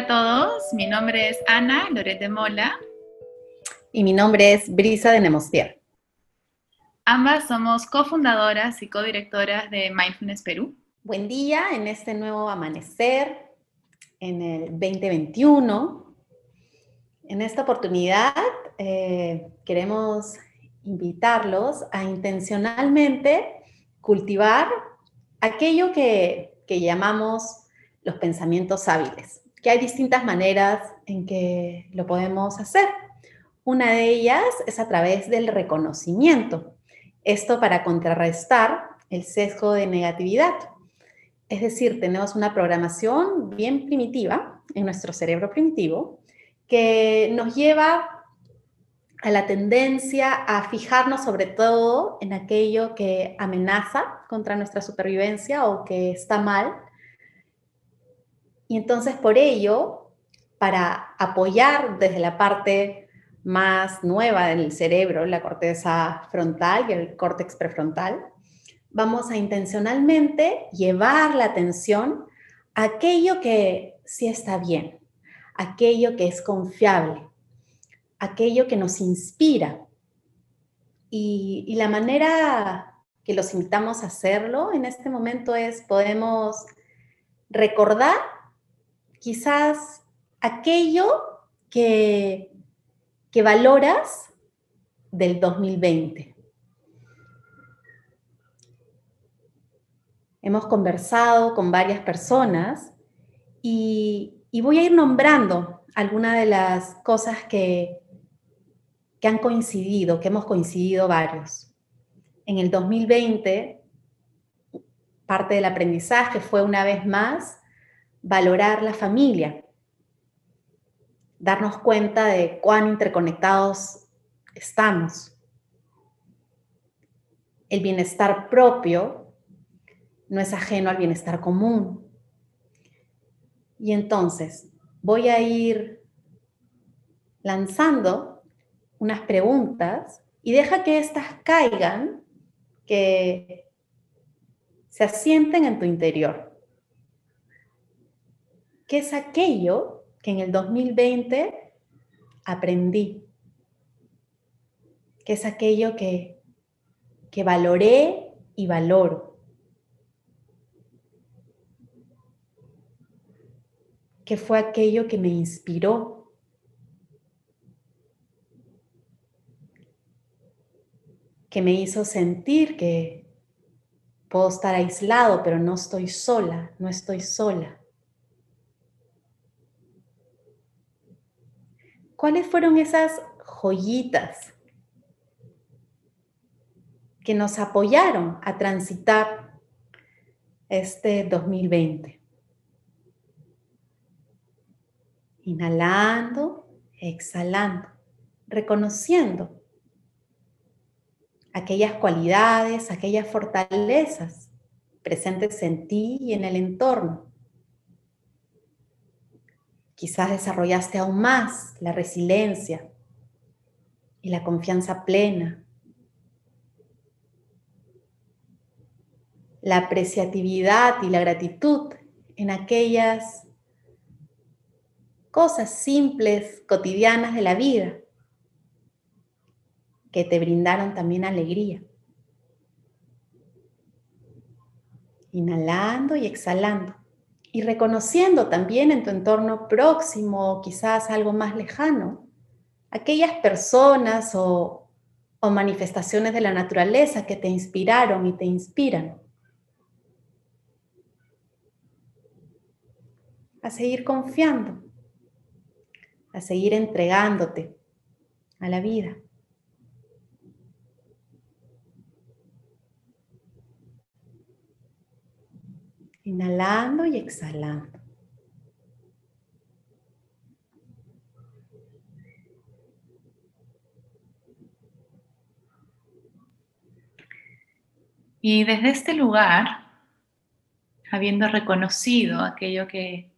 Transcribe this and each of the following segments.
Hola a todos, mi nombre es Ana Lorete Mola. Y mi nombre es Brisa de Nemostier. Ambas somos cofundadoras y codirectoras de Mindfulness Perú. Buen día en este nuevo amanecer, en el 2021. En esta oportunidad eh, queremos invitarlos a intencionalmente cultivar aquello que, que llamamos los pensamientos hábiles que hay distintas maneras en que lo podemos hacer. Una de ellas es a través del reconocimiento. Esto para contrarrestar el sesgo de negatividad. Es decir, tenemos una programación bien primitiva en nuestro cerebro primitivo que nos lleva a la tendencia a fijarnos sobre todo en aquello que amenaza contra nuestra supervivencia o que está mal y entonces por ello, para apoyar desde la parte más nueva del cerebro, la corteza frontal y el córtex prefrontal, vamos a intencionalmente llevar la atención a aquello que sí está bien, aquello que es confiable, aquello que nos inspira. Y, y la manera que los invitamos a hacerlo en este momento es podemos recordar quizás aquello que, que valoras del 2020. Hemos conversado con varias personas y, voy a ir nombrando algunas de las cosas que, que han coincidido, que hemos coincidido varios. En el 2020, parte del aprendizaje fue una vez más valorar la familia, darnos cuenta de cuán interconectados estamos. El bienestar propio no es ajeno al bienestar común. Y entonces voy a ir lanzando unas preguntas y deja que éstas caigan, que se asienten en tu interior. ¿Qué es aquello que en el 2020 aprendí? ¿Qué es aquello que, que valoré y valoro? ¿Qué fue aquello que me inspiró? Que me hizo sentir que puedo estar aislado, pero no estoy sola, no estoy sola. ¿Cuáles fueron esas joyitas que nos apoyaron a transitar este 2020? Inhalando, exhalando, reconociendo aquellas cualidades, aquellas fortalezas presentes en ti y en el entorno Quizás desarrollaste aún más la resiliencia y la confianza plena, la apreciatividad y la gratitud en aquellas cosas simples, cotidianas de la vida, que te brindaron también alegría. Inhalando y exhalando y reconociendo también en tu entorno próximo, quizás algo más lejano, aquellas personas o, o manifestaciones de la naturaleza que te inspiraron y te inspiran. A seguir confiando, a seguir entregándote a la vida. Inhalando y exhalando. Y desde este lugar, habiendo reconocido aquello que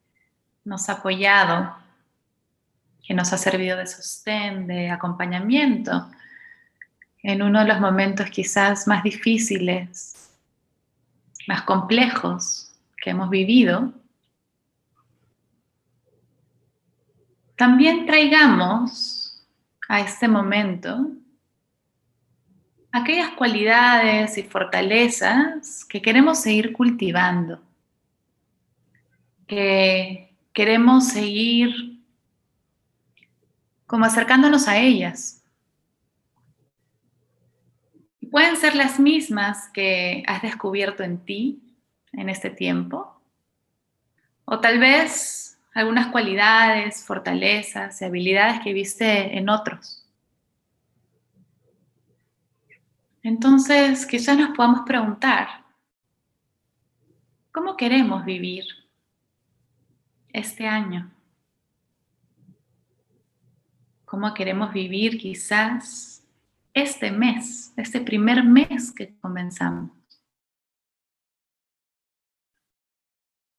nos ha apoyado, que nos ha servido de sostén, de acompañamiento, en uno de los momentos quizás más difíciles, más complejos que hemos vivido, también traigamos a este momento aquellas cualidades y fortalezas que queremos seguir cultivando, que queremos seguir como acercándonos a ellas. Pueden ser las mismas que has descubierto en ti en este tiempo, o tal vez algunas cualidades, fortalezas y habilidades que viste en otros. Entonces, quizás nos podamos preguntar, ¿cómo queremos vivir este año? ¿Cómo queremos vivir quizás este mes, este primer mes que comenzamos?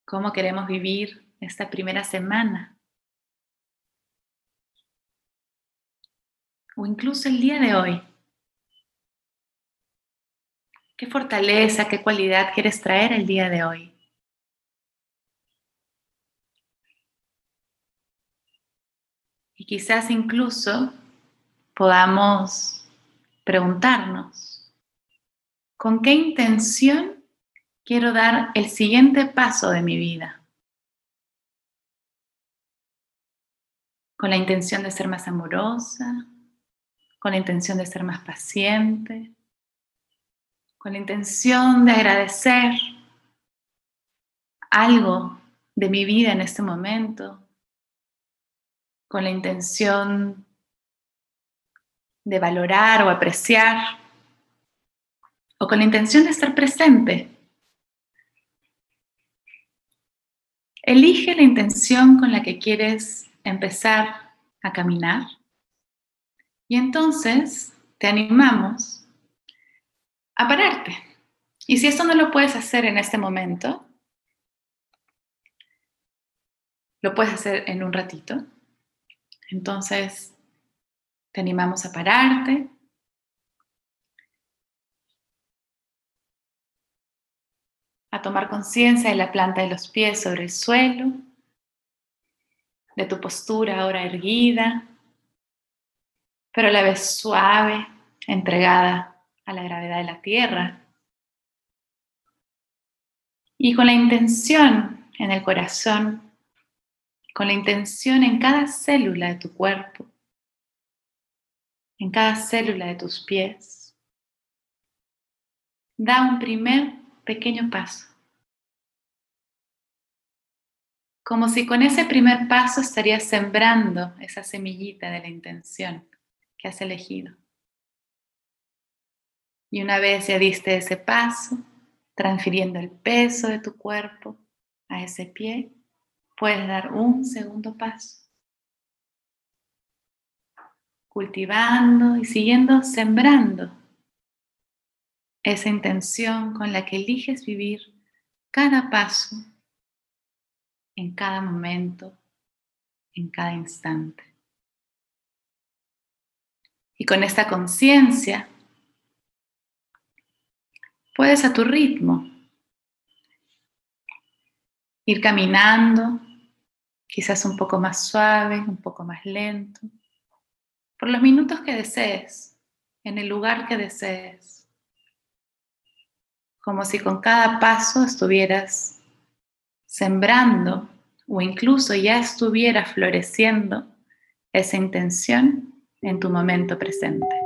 ¿Cómo queremos vivir esta primera semana? O incluso el día de hoy. ¿Qué fortaleza, qué cualidad quieres traer el día de hoy? Y quizás incluso podamos preguntarnos, ¿con qué intención quiero dar el siguiente paso de mi vida? Con la intención de ser más amorosa, con la intención de ser más paciente, con la intención de agradecer algo de mi vida en este momento, con la intención de valorar o apreciar, o con la intención de estar presente. Elige la intención con la que quieres empezar a caminar y entonces te animamos a pararte. Y si esto no lo puedes hacer en este momento, lo puedes hacer en un ratito. Entonces, te animamos a pararte. A tomar conciencia de la planta de los pies sobre el suelo, de tu postura ahora erguida, pero a la vez suave, entregada a la gravedad de la Tierra. Y con la intención en el corazón, con la intención en cada célula de tu cuerpo, en cada célula de tus pies, da un primer pequeño paso. Como si con ese primer paso estarías sembrando esa semillita de la intención que has elegido. Y una vez ya diste ese paso, transfiriendo el peso de tu cuerpo a ese pie, puedes dar un segundo paso. Cultivando y siguiendo sembrando esa intención con la que eliges vivir cada paso, en cada momento, en cada instante. Y con esta conciencia Puedes a tu ritmo ir caminando, quizás un poco más suave, un poco más lento, por los minutos que desees, en el lugar que desees, como si con cada paso estuvieras sembrando o incluso ya estuviera floreciendo esa intención en tu momento presente.